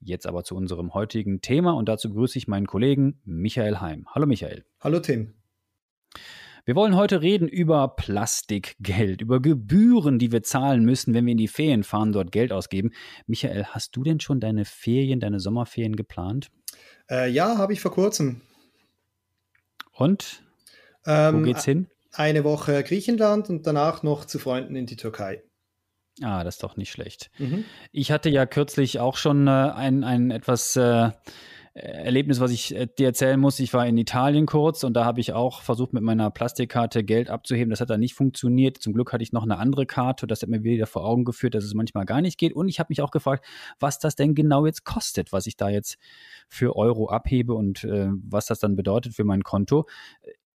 Jetzt aber zu unserem heutigen Thema und dazu grüße ich meinen Kollegen Michael Heim. Hallo Michael. Hallo Tim. Wir wollen heute reden über Plastikgeld, über Gebühren, die wir zahlen müssen, wenn wir in die Ferien fahren, dort Geld ausgeben. Michael, hast du denn schon deine Ferien, deine Sommerferien geplant? Äh, ja, habe ich vor kurzem. Und? Ähm, Wo geht's hin? Eine Woche Griechenland und danach noch zu Freunden in die Türkei. Ah, das ist doch nicht schlecht. Mhm. Ich hatte ja kürzlich auch schon äh, ein, ein etwas äh, Erlebnis, was ich äh, dir erzählen muss. Ich war in Italien kurz und da habe ich auch versucht, mit meiner Plastikkarte Geld abzuheben. Das hat dann nicht funktioniert. Zum Glück hatte ich noch eine andere Karte. Das hat mir wieder vor Augen geführt, dass es manchmal gar nicht geht. Und ich habe mich auch gefragt, was das denn genau jetzt kostet, was ich da jetzt für Euro abhebe und äh, was das dann bedeutet für mein Konto.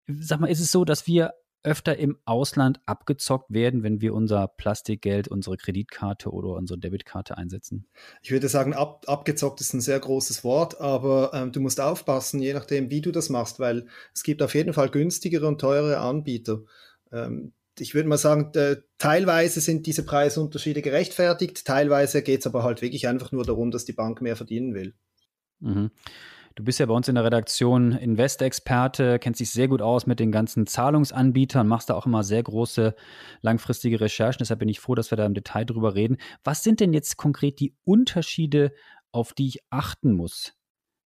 Sag mal, ist es so, dass wir öfter im Ausland abgezockt werden, wenn wir unser Plastikgeld, unsere Kreditkarte oder unsere Debitkarte einsetzen? Ich würde sagen, ab, abgezockt ist ein sehr großes Wort, aber ähm, du musst aufpassen, je nachdem, wie du das machst, weil es gibt auf jeden Fall günstigere und teurere Anbieter. Ähm, ich würde mal sagen, teilweise sind diese Preisunterschiede gerechtfertigt, teilweise geht es aber halt wirklich einfach nur darum, dass die Bank mehr verdienen will. Mhm. Du bist ja bei uns in der Redaktion Invest-Experte, kennst dich sehr gut aus mit den ganzen Zahlungsanbietern, machst da auch immer sehr große langfristige Recherchen. Deshalb bin ich froh, dass wir da im Detail drüber reden. Was sind denn jetzt konkret die Unterschiede, auf die ich achten muss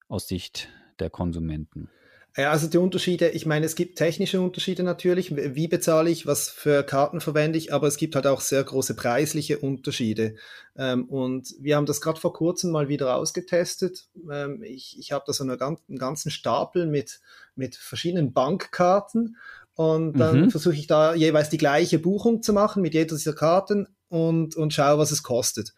aus Sicht der Konsumenten? Ja, also die Unterschiede, ich meine, es gibt technische Unterschiede natürlich, wie bezahle ich, was für Karten verwende ich, aber es gibt halt auch sehr große preisliche Unterschiede. Ähm, und wir haben das gerade vor kurzem mal wieder ausgetestet. Ähm, ich ich habe da so eine, einen ganzen Stapel mit, mit verschiedenen Bankkarten und dann mhm. versuche ich da jeweils die gleiche Buchung zu machen mit jeder dieser Karten und, und schaue, was es kostet.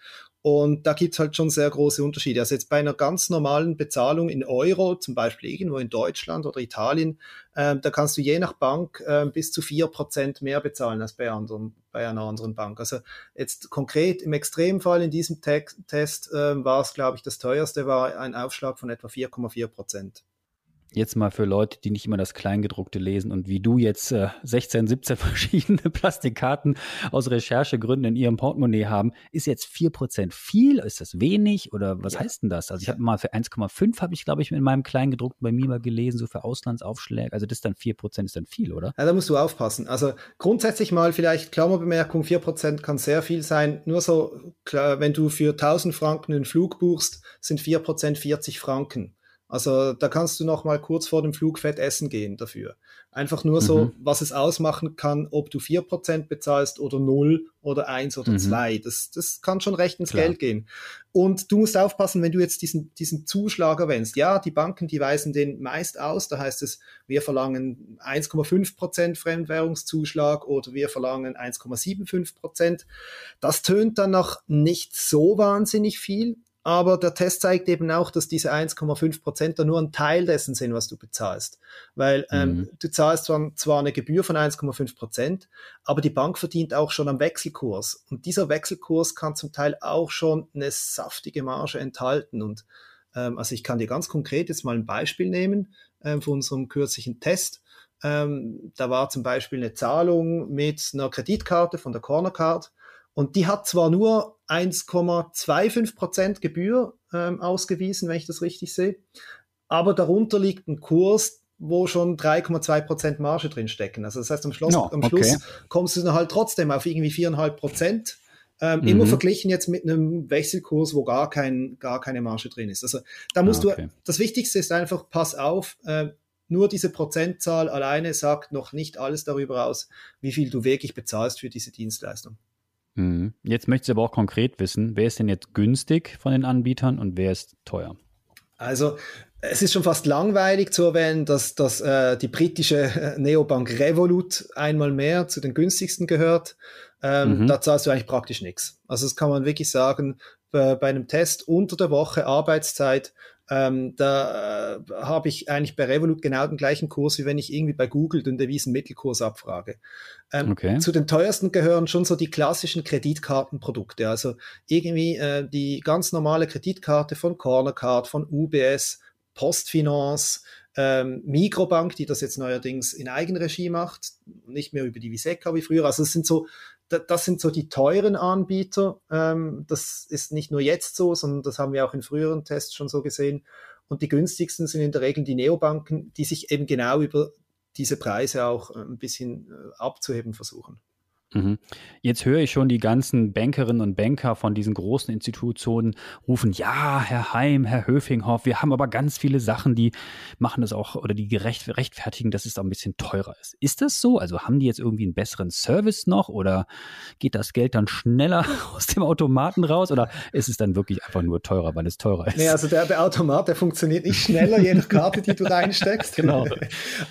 Und da gibt's halt schon sehr große Unterschiede. Also jetzt bei einer ganz normalen Bezahlung in Euro, zum Beispiel irgendwo in Deutschland oder Italien, äh, da kannst du je nach Bank äh, bis zu vier Prozent mehr bezahlen als bei, anderen, bei einer anderen Bank. Also jetzt konkret im Extremfall in diesem Te Test äh, war es, glaube ich, das teuerste war ein Aufschlag von etwa 4,4 Prozent jetzt mal für Leute, die nicht immer das Kleingedruckte lesen und wie du jetzt äh, 16, 17 verschiedene Plastikkarten aus Recherchegründen in ihrem Portemonnaie haben, ist jetzt 4% viel? Ist das wenig? Oder was ja. heißt denn das? Also ich habe mal für 1,5 habe ich, glaube ich, in meinem Kleingedruckten bei mir mal gelesen, so für Auslandsaufschläge. Also das ist dann 4% ist dann viel, oder? Ja, da musst du aufpassen. Also grundsätzlich mal vielleicht Klammerbemerkung, 4% kann sehr viel sein. Nur so, klar, wenn du für 1000 Franken einen Flug buchst, sind 4% 40 Franken. Also da kannst du noch mal kurz vor dem Flug Fett essen gehen dafür. Einfach nur so, mhm. was es ausmachen kann, ob du 4% bezahlst oder 0 oder 1 oder mhm. 2. Das, das kann schon recht ins Klar. Geld gehen. Und du musst aufpassen, wenn du jetzt diesen, diesen Zuschlag erwähnst. Ja, die Banken, die weisen den meist aus. Da heißt es, wir verlangen 1,5% Fremdwährungszuschlag oder wir verlangen 1,75%. Das tönt dann noch nicht so wahnsinnig viel. Aber der Test zeigt eben auch, dass diese 1,5 Prozent da nur ein Teil dessen sind, was du bezahlst. Weil ähm, mhm. du zahlst zwar, zwar eine Gebühr von 1,5 Prozent, aber die Bank verdient auch schon am Wechselkurs. Und dieser Wechselkurs kann zum Teil auch schon eine saftige Marge enthalten. Und ähm, also ich kann dir ganz konkret jetzt mal ein Beispiel nehmen ähm, von unserem kürzlichen Test. Ähm, da war zum Beispiel eine Zahlung mit einer Kreditkarte von der Corner Card und die hat zwar nur 1,25 Prozent Gebühr ähm, ausgewiesen, wenn ich das richtig sehe, aber darunter liegt ein Kurs, wo schon 3,2 Prozent Marge drin stecken. Also das heißt, am Schluss, no, am Schluss kommst du dann halt trotzdem auf irgendwie 4,5 Prozent. Ähm, mhm. Immer verglichen jetzt mit einem Wechselkurs, wo gar, kein, gar keine Marge drin ist. Also da musst ah, okay. du, das Wichtigste ist einfach, pass auf, äh, nur diese Prozentzahl alleine sagt noch nicht alles darüber aus, wie viel du wirklich bezahlst für diese Dienstleistung. Mhm. Jetzt möchte ich aber auch konkret wissen, wer ist denn jetzt günstig von den Anbietern und wer ist teuer? Also es ist schon fast langweilig zu erwähnen, dass, dass äh, die britische äh, Neobank Revolut einmal mehr zu den günstigsten gehört. Ähm, mhm. Da zahlst du eigentlich praktisch nichts. Also das kann man wirklich sagen, bei, bei einem Test unter der Woche Arbeitszeit Ähm, da äh, habe ich eigentlich bei Revolut genau den gleichen Kurs, wie wenn ich irgendwie bei Google den Devisenmittelkurs abfrage. Ähm, okay. Zu den teuersten gehören schon so die klassischen Kreditkartenprodukte. Also irgendwie äh, die ganz normale Kreditkarte von Cornercard, von UBS, Postfinance, ähm, Mikrobank, die das jetzt neuerdings in Eigenregie macht, nicht mehr über die Viseca wie früher. Also es sind so, das sind so die teuren Anbieter. Ähm, das ist nicht nur jetzt so, sondern das haben wir auch in früheren Tests schon so gesehen. Und die günstigsten sind in der Regel die Neobanken, die sich eben genau über diese Preise auch ein bisschen äh, abzuheben versuchen. Mhm. Jetzt höre ich schon die ganzen Bankerinnen und Banker von diesen großen Institutionen rufen, ja, Herr Heim, Herr Höfinghoff, wir haben aber ganz viele Sachen, die machen das auch oder die gerecht, rechtfertigen, dass es auch ein bisschen teurer ist. Ist das so? Also haben die jetzt irgendwie einen besseren Service noch oder geht das Geld dann schneller aus dem Automaten raus oder ist es dann wirklich einfach nur teurer, weil es teurer ist? Nee, also der, der Automat, der funktioniert nicht schneller, je nach Karte, die du reinsteckst. genau.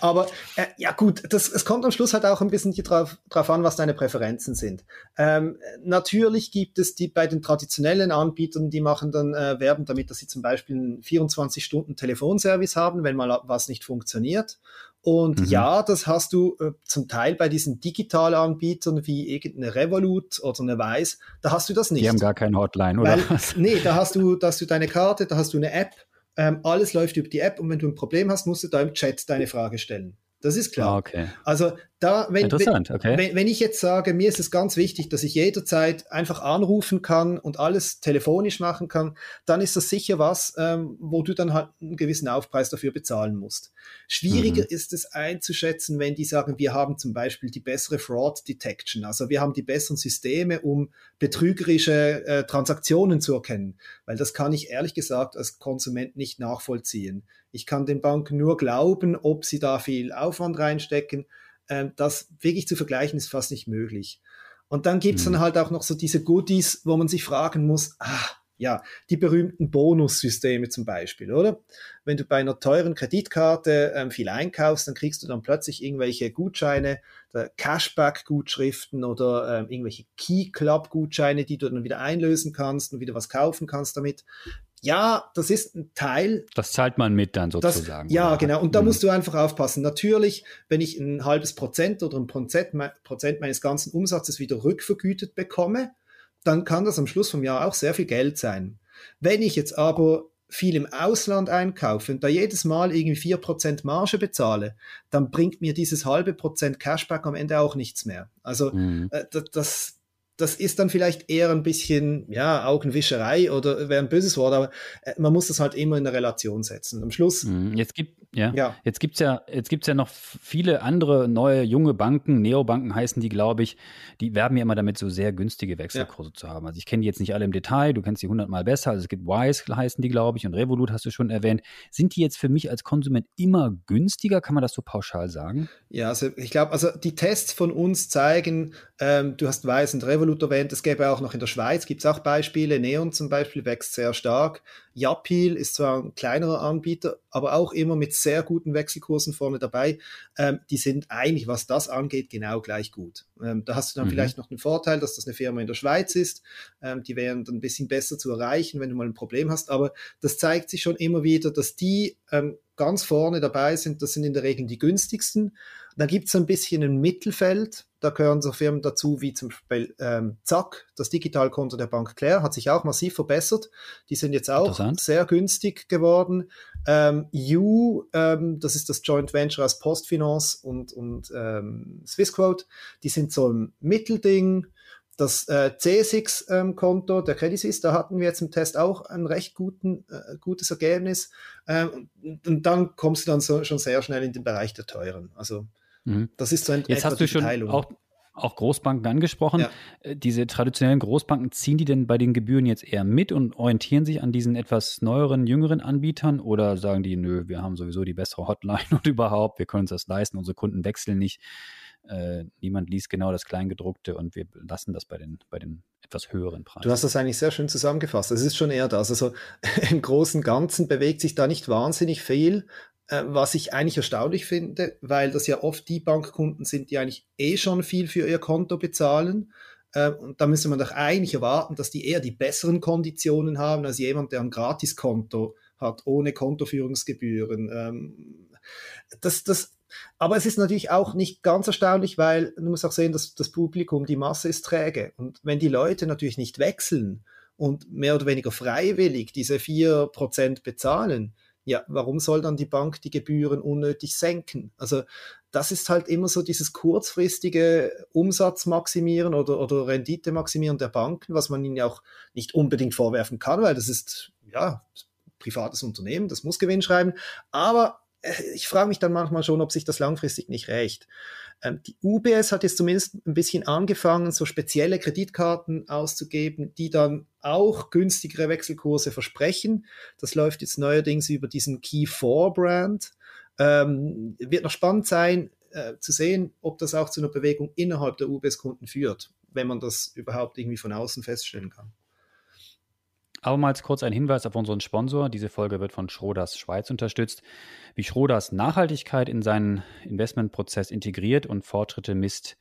aber äh, ja gut, das, es kommt am Schluss halt auch ein bisschen drauf, drauf an, was deine Präferenz Präferenzen sind. Ähm, natürlich gibt es die bei den traditionellen Anbietern, die machen dann äh, Werben damit, dass sie zum Beispiel einen 24-Stunden-Telefonservice haben, wenn mal was nicht funktioniert. Und mhm. ja, das hast du äh, zum Teil bei diesen Digitalanbietern wie irgendeine Revolut oder eine Weiß, da hast du das nicht. Die haben gar keinen Hotline, oder? Weil, nee, da hast du, da hast du deine Karte, da hast du eine App, ähm, alles läuft über die App und wenn du ein Problem hast, musst du da im Chat deine Frage stellen. Das ist klar. Ah, okay. Also da, wenn, Interessant, okay. wenn, wenn ich jetzt sage, mir ist es ganz wichtig, dass ich jederzeit einfach anrufen kann und alles telefonisch machen kann, dann ist das sicher was, ähm, wo du dann halt einen gewissen Aufpreis dafür bezahlen musst. Schwieriger mhm. ist es einzuschätzen, wenn die sagen, wir haben zum Beispiel die bessere Fraud Detection, also wir haben die besseren Systeme, um betrügerische äh, Transaktionen zu erkennen, weil das kann ich ehrlich gesagt als Konsument nicht nachvollziehen. Ich kann den Banken nur glauben, ob sie da viel Aufwand reinstecken. Ähm, das wirklich zu vergleichen ist fast nicht möglich. Und dann gibt's mhm. dann halt auch noch so diese Goodies, wo man sich fragen muss, ah, ja, die berühmten Bonussysteme zum Beispiel, oder? Wenn du bei einer teuren Kreditkarte ähm, viel einkaufst, dann kriegst du dann plötzlich irgendwelche Gutscheine, Cashback-Gutschriften oder ähm, irgendwelche Key Club-Gutscheine, die du dann wieder einlösen kannst und wieder was kaufen kannst damit ja, das ist ein Teil. Das zahlt man mit dann sozusagen. Das, ja, oder? genau. Und da mhm. musst du einfach aufpassen. Natürlich, wenn ich ein halbes Prozent oder ein Prozent, Prozent meines ganzen Umsatzes wieder rückvergütet bekomme, dann kann das am Schluss vom Jahr auch sehr viel Geld sein. Wenn ich jetzt aber viel im Ausland einkaufe und da jedes Mal irgendwie vier Prozent Marge bezahle, dann bringt mir dieses halbe Prozent Cashback am Ende auch nichts mehr. Also mhm. äh, das, das ist dann vielleicht eher ein bisschen, ja, Augenwischerei oder wäre ein böses Wort, aber äh, man muss das halt immer in eine Relation setzen. Am Schluss. Mhm. Jetzt gibt, ja, ja. jetzt gibt's ja, jetzt gibt's ja noch viele andere neue junge Banken, Neobanken heißen die, glaube ich, die werben ja immer damit, so sehr günstige Wechselkurse ja. zu haben. Also ich kenne die jetzt nicht alle im Detail, du kennst die hundertmal besser. Also es gibt Wise heißen die, glaube ich, und Revolut hast du schon erwähnt. Sind die jetzt für mich als Konsument immer günstiger? Kann man das so pauschal sagen? Ja, also ich glaube, also die Tests von uns zeigen, ähm, du hast Wise und Revolut Revolut erwähnt, es gäbe auch noch in der Schweiz, gibt es auch Beispiele, Neon zum Beispiel wächst sehr stark. Yapil ist zwar ein kleinerer Anbieter, aber auch immer mit sehr guten Wechselkursen vorne dabei. Ähm, die sind eigentlich, was das angeht, genau gleich gut. Ähm, da hast du dann mhm. vielleicht noch den Vorteil, dass das eine Firma in der Schweiz ist. Ähm, die wären dann ein bisschen besser zu erreichen, wenn du mal ein Problem hast. Aber das zeigt sich schon immer wieder, dass die ähm, ganz vorne dabei sind. Das sind in der Regel die günstigsten. Dann gibt es ein bisschen ein Mittelfeld. Da gehören so Firmen dazu wie zum Beispiel ähm, Zack, das Digitalkonto der Bank Claire, hat sich auch massiv verbessert. Die sind jetzt auch sehr günstig geworden. Ähm, U, ähm, das ist das Joint Venture aus Postfinance und, und ähm, Swissquote, die sind so ein Mittelding das äh, C6-Konto ähm, der Credit Suisse, da hatten wir jetzt im Test auch ein recht guten, äh, gutes Ergebnis. Ähm, und dann kommst du dann so, schon sehr schnell in den Bereich der teuren. Also Mhm. Das ist so ein Jetzt hast du schon auch, auch Großbanken angesprochen. Ja. Äh, diese traditionellen Großbanken, ziehen die denn bei den Gebühren jetzt eher mit und orientieren sich an diesen etwas neueren, jüngeren Anbietern oder sagen die, nö, wir haben sowieso die bessere Hotline und überhaupt, wir können uns das leisten, unsere Kunden wechseln nicht. Äh, niemand liest genau das Kleingedruckte und wir lassen das bei den, bei den etwas höheren Preisen. Du hast das eigentlich sehr schön zusammengefasst. Es ist schon eher das. Also im Großen und Ganzen bewegt sich da nicht wahnsinnig viel. Äh, was ich eigentlich erstaunlich finde, weil das ja oft die Bankkunden sind, die eigentlich eh schon viel für ihr Konto bezahlen. Äh, und da müsste man doch eigentlich erwarten, dass die eher die besseren Konditionen haben als jemand, der ein Gratiskonto hat, ohne Kontoführungsgebühren. Ähm, das, das, aber es ist natürlich auch nicht ganz erstaunlich, weil du musst auch sehen, dass das Publikum, die Masse ist träge. Und wenn die Leute natürlich nicht wechseln und mehr oder weniger freiwillig diese 4% bezahlen, ja, warum soll dann die Bank die Gebühren unnötig senken? Also das ist halt immer so dieses kurzfristige Umsatzmaximieren oder, oder Rendite maximieren der Banken, was man ihnen auch nicht unbedingt vorwerfen kann, weil das ist ja privates Unternehmen, das muss Gewinn schreiben. Aber äh, ich frage mich dann manchmal schon, ob sich das langfristig nicht rächt. Ähm, die UBS hat jetzt zumindest ein bisschen angefangen, so spezielle Kreditkarten auszugeben, die dann auch günstigere Wechselkurse versprechen. Das läuft jetzt neuerdings über diesen Key4-Brand. Ähm, wird noch spannend sein, äh, zu sehen, ob das auch zu einer Bewegung innerhalb der UBS-Kunden führt, wenn man das überhaupt irgendwie von außen feststellen kann. Abermals kurz ein Hinweis auf unseren Sponsor. Diese Folge wird von Schroders Schweiz unterstützt. Wie Schroders Nachhaltigkeit in seinen Investmentprozess integriert und Fortschritte misst,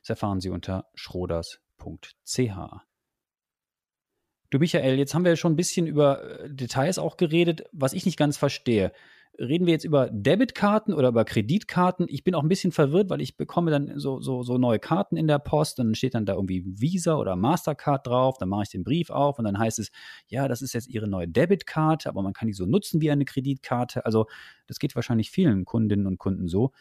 das erfahren Sie unter schroders.ch. Du Michael, jetzt haben wir schon ein bisschen über äh, Details auch geredet, was ich nicht ganz verstehe reden wir jetzt über Debitkarten oder über Kreditkarten? Ich bin auch ein bisschen verwirrt, weil ich bekomme dann so, so, so neue Karten in der Post und dann steht dann da irgendwie Visa oder Mastercard drauf. Dann mache ich den Brief auf und dann heißt es, ja, das ist jetzt Ihre neue Debitkarte, aber man kann die so nutzen wie eine Kreditkarte. Also das geht wahrscheinlich vielen Kundinnen und Kunden so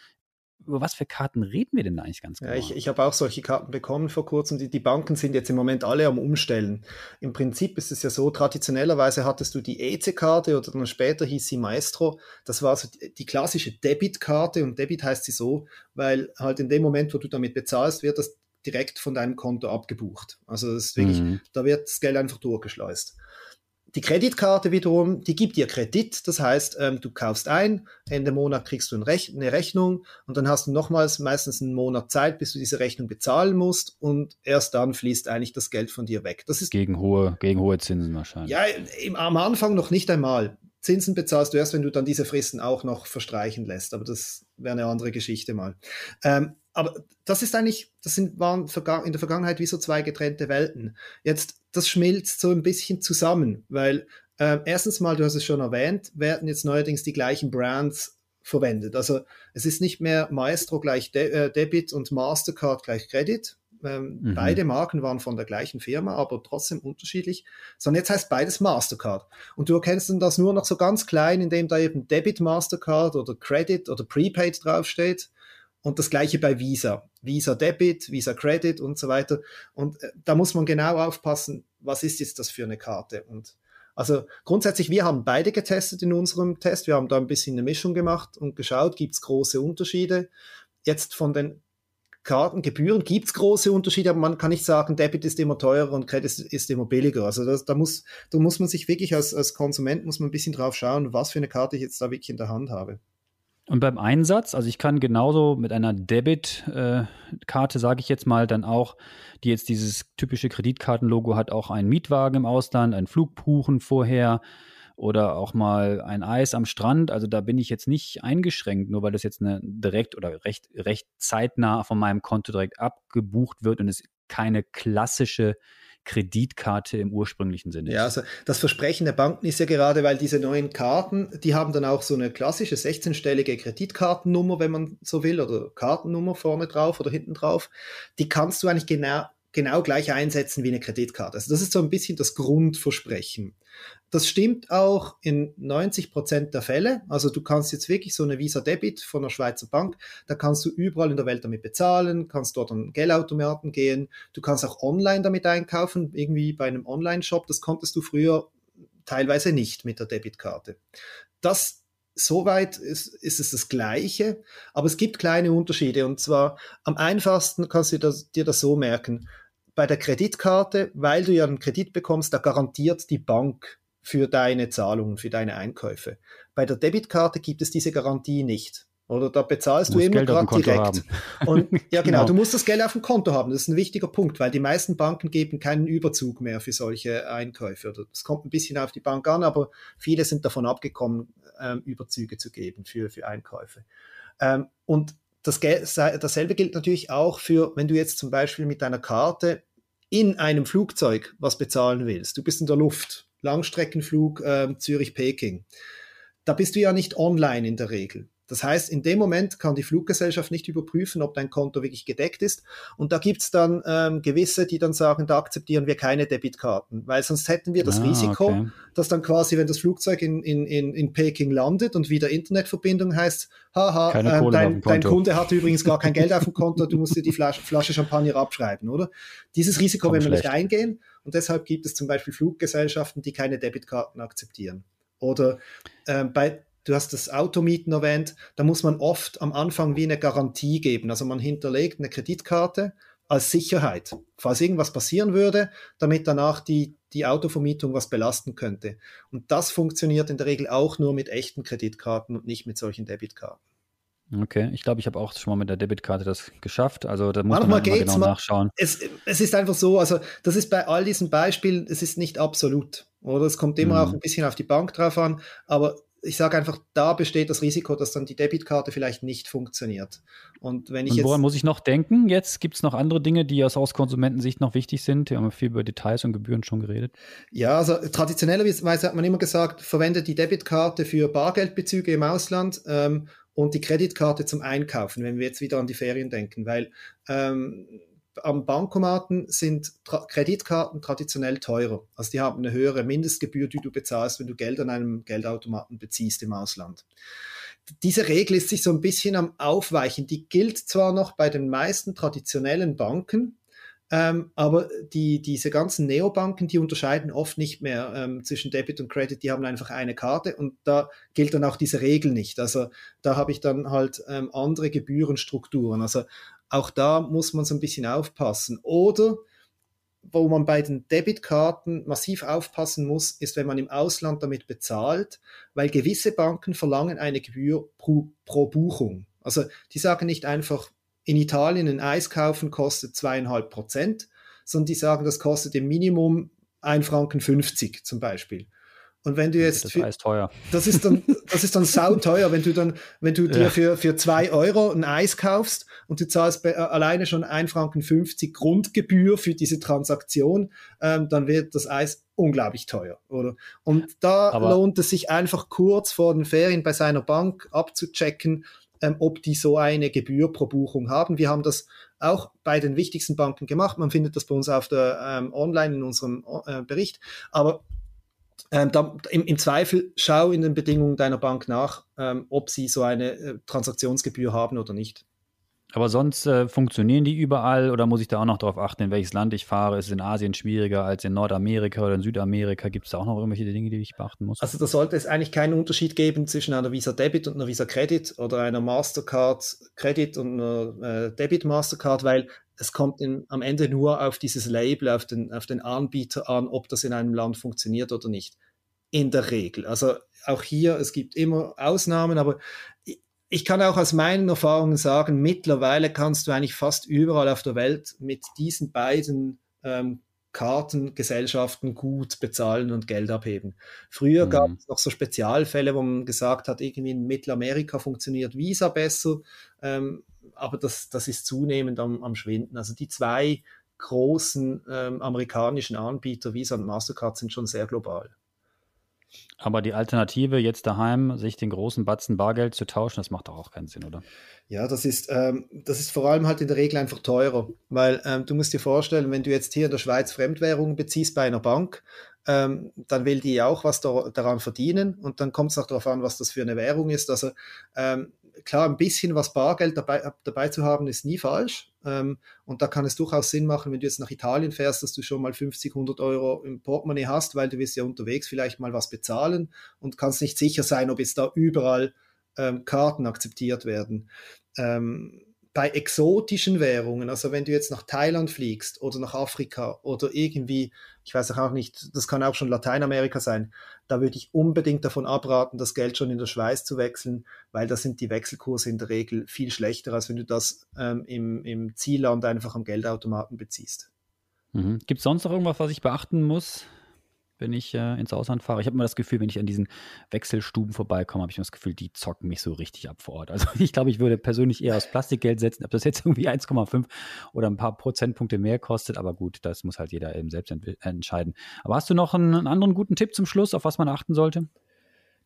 über was für Karten reden wir denn eigentlich ganz genau? Ja, ich, ich habe auch solche Karten bekommen vor kurzem. Die, die Banken sind jetzt im Moment alle am Umstellen. Im Prinzip ist es ja so, traditionellerweise hattest du die EC-Karte oder dann später hieß sie Maestro. Das war so die klassische Debit-Karte und Debit heißt sie so, weil halt in dem Moment, wo du damit bezahlst, wird das direkt von deinem Konto abgebucht. Also das ist wirklich, mhm. da wird das Geld einfach durchgeschleust. Die Kreditkarte wiederum, die gibt dir Kredit, das heißt, ähm, du kaufst ein, Ende Monat kriegst du ein Rech eine Rechnung und dann hast du nochmals meistens einen Monat Zeit, bis du diese Rechnung bezahlen musst und erst dann fließt eigentlich das Geld von dir weg. Das ist gegen hohe, gegen hohe Zinsen wahrscheinlich. Ja, im, am Anfang noch nicht einmal. Zinsen bezahlst du erst, wenn du dann diese Fristen auch noch verstreichen lässt. Aber das wäre eine andere Geschichte mal. Ähm, aber das ist eigentlich, das sind, waren in der Vergangenheit wie so zwei getrennte Welten. Jetzt, das schmilzt so ein bisschen zusammen, weil äh, erstens mal, du hast es schon erwähnt, werden jetzt neuerdings die gleichen Brands verwendet. Also es ist nicht mehr Maestro gleich De äh, Debit und Mastercard gleich Credit. Ähm, mhm. Beide Marken waren von der gleichen Firma, aber trotzdem unterschiedlich. Sondern jetzt heißt beides Mastercard. Und du erkennst dann das nur noch so ganz klein, indem da eben Debit Mastercard oder Credit oder Prepaid draufsteht. Und das gleiche bei Visa. Visa Debit, Visa Credit und so weiter. Und äh, da muss man genau aufpassen, was ist jetzt das für eine Karte? Und also grundsätzlich, wir haben beide getestet in unserem Test. Wir haben da ein bisschen eine Mischung gemacht und geschaut, gibt es große Unterschiede. Jetzt von den Kartengebühren gibt es große Unterschiede, aber man kann nicht sagen, Debit ist immer teurer und Credit ist immer billiger. Also das, da, muss, da muss man sich wirklich als, als Konsument muss man ein bisschen drauf schauen, was für eine Karte ich jetzt da wirklich in der Hand habe. Und beim Einsatz, also ich kann genauso mit einer Debit-Karte, sage ich jetzt mal, dann auch, die jetzt dieses typische Kreditkartenlogo hat, auch einen Mietwagen im Ausland, einen Flug buchen vorher oder auch mal ein Eis am Strand. Also da bin ich jetzt nicht eingeschränkt, nur weil das jetzt eine direkt oder recht, recht zeitnah von meinem Konto direkt abgebucht wird und es keine klassische Kreditkarte im ursprünglichen Sinne. Ja, also das Versprechen der Banken ist ja gerade, weil diese neuen Karten, die haben dann auch so eine klassische 16-stellige Kreditkartennummer, wenn man so will, oder Kartennummer vorne drauf oder hinten drauf. Die kannst du eigentlich genau, genau gleich einsetzen wie eine Kreditkarte. Also das ist so ein bisschen das Grundversprechen. Das stimmt auch in 90 Prozent der Fälle. Also du kannst jetzt wirklich so eine Visa Debit von einer Schweizer Bank, da kannst du überall in der Welt damit bezahlen, kannst dort an Geldautomaten gehen, du kannst auch online damit einkaufen, irgendwie bei einem Online-Shop. Das konntest du früher teilweise nicht mit der Debitkarte. Das Soweit ist, ist es das Gleiche, aber es gibt kleine Unterschiede. Und zwar am einfachsten kannst du das, dir das so merken bei der Kreditkarte, weil du ja einen Kredit bekommst, da garantiert die Bank für deine Zahlungen, für deine Einkäufe. Bei der Debitkarte gibt es diese Garantie nicht. Oder da bezahlst du, du immer gerade direkt. Haben. Und ja, genau, genau, du musst das Geld auf dem Konto haben. Das ist ein wichtiger Punkt, weil die meisten Banken geben keinen Überzug mehr für solche Einkäufe. Oder es kommt ein bisschen auf die Bank an, aber viele sind davon abgekommen, ähm, Überzüge zu geben für, für Einkäufe. Ähm, und das, dasselbe gilt natürlich auch für, wenn du jetzt zum Beispiel mit deiner Karte in einem Flugzeug was bezahlen willst. Du bist in der Luft, Langstreckenflug äh, Zürich-Peking. Da bist du ja nicht online in der Regel. Das heißt, in dem Moment kann die Fluggesellschaft nicht überprüfen, ob dein Konto wirklich gedeckt ist. Und da gibt's dann ähm, gewisse, die dann sagen, da akzeptieren wir keine Debitkarten, weil sonst hätten wir das ah, Risiko, okay. dass dann quasi, wenn das Flugzeug in, in, in, in Peking landet und wieder Internetverbindung heißt, haha, äh, dein, dein Kunde hat übrigens gar kein Geld auf dem Konto, du musst dir die Flasche, Flasche Champagner abschreiben, oder? Dieses Risiko Kommt wenn wir nicht eingehen und deshalb gibt es zum Beispiel Fluggesellschaften, die keine Debitkarten akzeptieren. Oder äh, bei Du hast das Automieten erwähnt. Da muss man oft am Anfang wie eine Garantie geben. Also man hinterlegt eine Kreditkarte als Sicherheit, falls irgendwas passieren würde, damit danach die, die Autovermietung was belasten könnte. Und das funktioniert in der Regel auch nur mit echten Kreditkarten und nicht mit solchen Debitkarten. Okay, ich glaube, ich habe auch schon mal mit der Debitkarte das geschafft. Also da muss Manchmal man mal genau nachschauen. Es, es ist einfach so, also das ist bei all diesen Beispielen, es ist nicht absolut. Oder es kommt immer mhm. auch ein bisschen auf die Bank drauf an, aber ich sage einfach, da besteht das Risiko, dass dann die Debitkarte vielleicht nicht funktioniert. Und wenn ich Und woran muss ich noch denken? Jetzt gibt es noch andere Dinge, die aus, Konsumentensicht noch wichtig sind. Wir haben viel über Details und Gebühren schon geredet. Ja, also traditionellerweise hat man immer gesagt, verwende die Debitkarte für Bargeldbezüge im Ausland ähm, und die Kreditkarte zum Einkaufen, wenn wir jetzt wieder an die Ferien denken, weil ähm, am Bankomaten sind Tra Kreditkarten traditionell teurer. Also die haben eine höhere Mindestgebühr, die du bezahlst, wenn du Geld an einem Geldautomaten beziehst im Ausland. Diese Regel ist sich so ein bisschen am Aufweichen. Die gilt zwar noch bei den meisten traditionellen Banken, ähm, aber die, diese ganzen Neobanken, die unterscheiden oft nicht mehr ähm, zwischen Debit und Credit, die haben einfach eine Karte und da gilt dann auch diese Regel nicht. Also da habe ich dann halt ähm, andere Gebührenstrukturen. Also auch da muss man so ein bisschen aufpassen. Oder wo man bei den Debitkarten massiv aufpassen muss, ist, wenn man im Ausland damit bezahlt, weil gewisse Banken verlangen eine Gebühr pro, pro Buchung. Also die sagen nicht einfach, in Italien ein Eis kaufen kostet zweieinhalb Prozent, sondern die sagen, das kostet im Minimum 1,50 Franken zum Beispiel. Und wenn du jetzt. Das ist teuer. Das ist dann, das ist dann sauteuer, wenn du dann, wenn du dir ja. für, für zwei Euro ein Eis kaufst und du zahlst bei, äh, alleine schon 1,50 Franken Grundgebühr für diese Transaktion, ähm, dann wird das Eis unglaublich teuer, oder? Und da Aber lohnt es sich einfach kurz vor den Ferien bei seiner Bank abzuchecken, ähm, ob die so eine Gebühr pro Buchung haben. Wir haben das auch bei den wichtigsten Banken gemacht. Man findet das bei uns auf der ähm, online in unserem äh, Bericht. Aber ähm, da, im, im, Zweifel schau in den Bedingungen deiner Bank nach, ähm, ob sie so eine äh, Transaktionsgebühr haben oder nicht. Aber sonst äh, funktionieren die überall oder muss ich da auch noch darauf achten, in welches Land ich fahre? Ist es in Asien schwieriger als in Nordamerika oder in Südamerika? Gibt es da auch noch irgendwelche Dinge, die ich beachten muss? Also da sollte es eigentlich keinen Unterschied geben zwischen einer Visa Debit und einer Visa Credit oder einer Mastercard Credit und einer äh, Debit Mastercard, weil es kommt in, am Ende nur auf dieses Label, auf den, auf den Anbieter an, ob das in einem Land funktioniert oder nicht. In der Regel. Also auch hier, es gibt immer Ausnahmen, aber ich kann auch aus meinen Erfahrungen sagen, mittlerweile kannst du eigentlich fast überall auf der Welt mit diesen beiden ähm, Kartengesellschaften gut bezahlen und Geld abheben. Früher mhm. gab es noch so Spezialfälle, wo man gesagt hat, irgendwie in Mittelamerika funktioniert Visa besser. Ähm, aber das, das ist zunehmend am, am Schwinden. Also die zwei großen ähm, amerikanischen Anbieter, Visa und Mastercard, sind schon sehr global. Aber die Alternative, jetzt daheim sich den großen Batzen Bargeld zu tauschen, das macht doch auch keinen Sinn, oder? Ja, das ist, ähm, das ist vor allem halt in der Regel einfach teurer, weil ähm, du musst dir vorstellen, wenn du jetzt hier in der Schweiz Fremdwährungen beziehst bei einer Bank, ähm, dann will die auch was da, daran verdienen und dann kommt es auch darauf an, was das für eine Währung ist. Also ähm, klar, ein bisschen was Bargeld dabei, dabei zu haben, ist nie falsch. Ähm, und da kann es durchaus Sinn machen, wenn du jetzt nach Italien fährst, dass du schon mal 50, 100 Euro im Portemonnaie hast, weil du wirst ja unterwegs vielleicht mal was bezahlen und kannst nicht sicher sein, ob jetzt da überall ähm, Karten akzeptiert werden. Ähm, bei exotischen Währungen, also wenn du jetzt nach Thailand fliegst oder nach Afrika oder irgendwie, ich weiß auch nicht, das kann auch schon Lateinamerika sein, da würde ich unbedingt davon abraten, das Geld schon in der Schweiz zu wechseln, weil da sind die Wechselkurse in der Regel viel schlechter, als wenn du das ähm, im, im Zielland einfach am Geldautomaten beziehst. Mhm. Gibt es sonst noch irgendwas, was ich beachten muss? Wenn ich äh, ins Ausland fahre. Ich habe immer das Gefühl, wenn ich an diesen Wechselstuben vorbeikomme, habe ich immer das Gefühl, die zocken mich so richtig ab vor Ort. Also ich glaube, ich würde persönlich eher aus Plastikgeld setzen, ob das jetzt irgendwie 1,5 oder ein paar Prozentpunkte mehr kostet. Aber gut, das muss halt jeder eben selbst entscheiden. Aber hast du noch einen, einen anderen guten Tipp zum Schluss, auf was man achten sollte?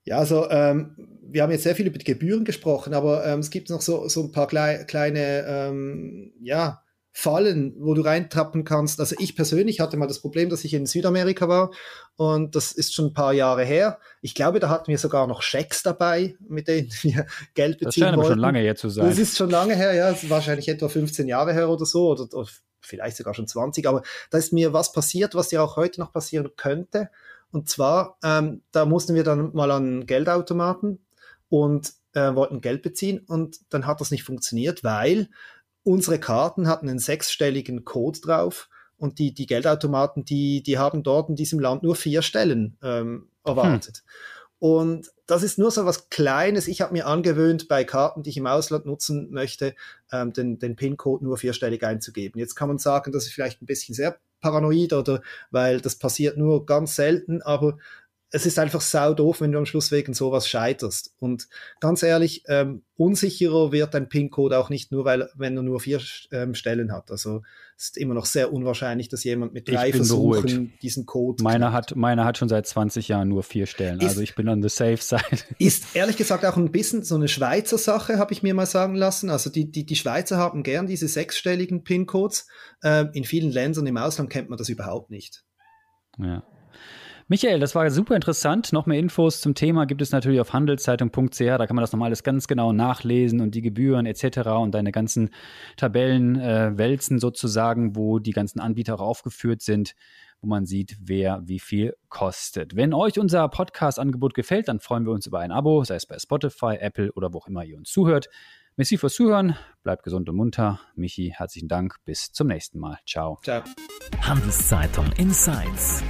Ja, also ähm, wir haben jetzt sehr viel über die Gebühren gesprochen, aber ähm, es gibt noch so, so ein paar klei kleine, ähm, ja, Fallen, wo du reintrappen kannst. Also ich persönlich hatte mal das Problem, dass ich in Südamerika war und das ist schon ein paar Jahre her. Ich glaube, da hatten wir sogar noch Schecks dabei, mit denen wir Geld beziehen Das scheint aber schon lange her zu sein. Das ist schon lange her, ja, wahrscheinlich etwa 15 Jahre her oder so oder, oder vielleicht sogar schon 20, aber da ist mir was passiert, was ja auch heute noch passieren könnte. Und zwar, ähm, da mussten wir dann mal an Geldautomaten und äh, wollten Geld beziehen und dann hat das nicht funktioniert, weil unsere Karten hatten einen sechsstelligen Code drauf und die, die Geldautomaten, die, die haben dort in diesem Land nur vier Stellen ähm, erwartet. Hm. Und das ist nur so was Kleines. Ich habe mir angewöhnt, bei Karten, die ich im Ausland nutzen möchte, ähm, den, den PIN-Code nur vierstellig einzugeben. Jetzt kann man sagen, das ist vielleicht ein bisschen sehr paranoid oder weil das passiert nur ganz selten, aber es ist einfach sau doof, wenn du am Schluss wegen sowas scheiterst. Und ganz ehrlich, ähm, unsicherer wird dein PIN-Code auch nicht nur, weil wenn er nur vier ähm, Stellen hat. Also es ist immer noch sehr unwahrscheinlich, dass jemand mit drei Versuchen beruhigt. diesen Code. Meiner hat, meiner hat schon seit 20 Jahren nur vier Stellen. Ist, also ich bin on the safe side. Ist ehrlich gesagt auch ein bisschen so eine Schweizer Sache, habe ich mir mal sagen lassen. Also die, die, die Schweizer haben gern diese sechsstelligen PIN-Codes. Ähm, in vielen Ländern im Ausland kennt man das überhaupt nicht. Ja. Michael, das war super interessant. Noch mehr Infos zum Thema gibt es natürlich auf handelszeitung.ch. Da kann man das nochmal alles ganz genau nachlesen und die Gebühren etc. und deine ganzen Tabellen äh, wälzen sozusagen, wo die ganzen Anbieter auch aufgeführt sind wo man sieht, wer wie viel kostet. Wenn euch unser Podcast-Angebot gefällt, dann freuen wir uns über ein Abo, sei es bei Spotify, Apple oder wo auch immer ihr uns zuhört. Merci fürs Zuhören, bleibt gesund und munter. Michi, herzlichen Dank, bis zum nächsten Mal. Ciao. Ciao. Handelszeitung Insights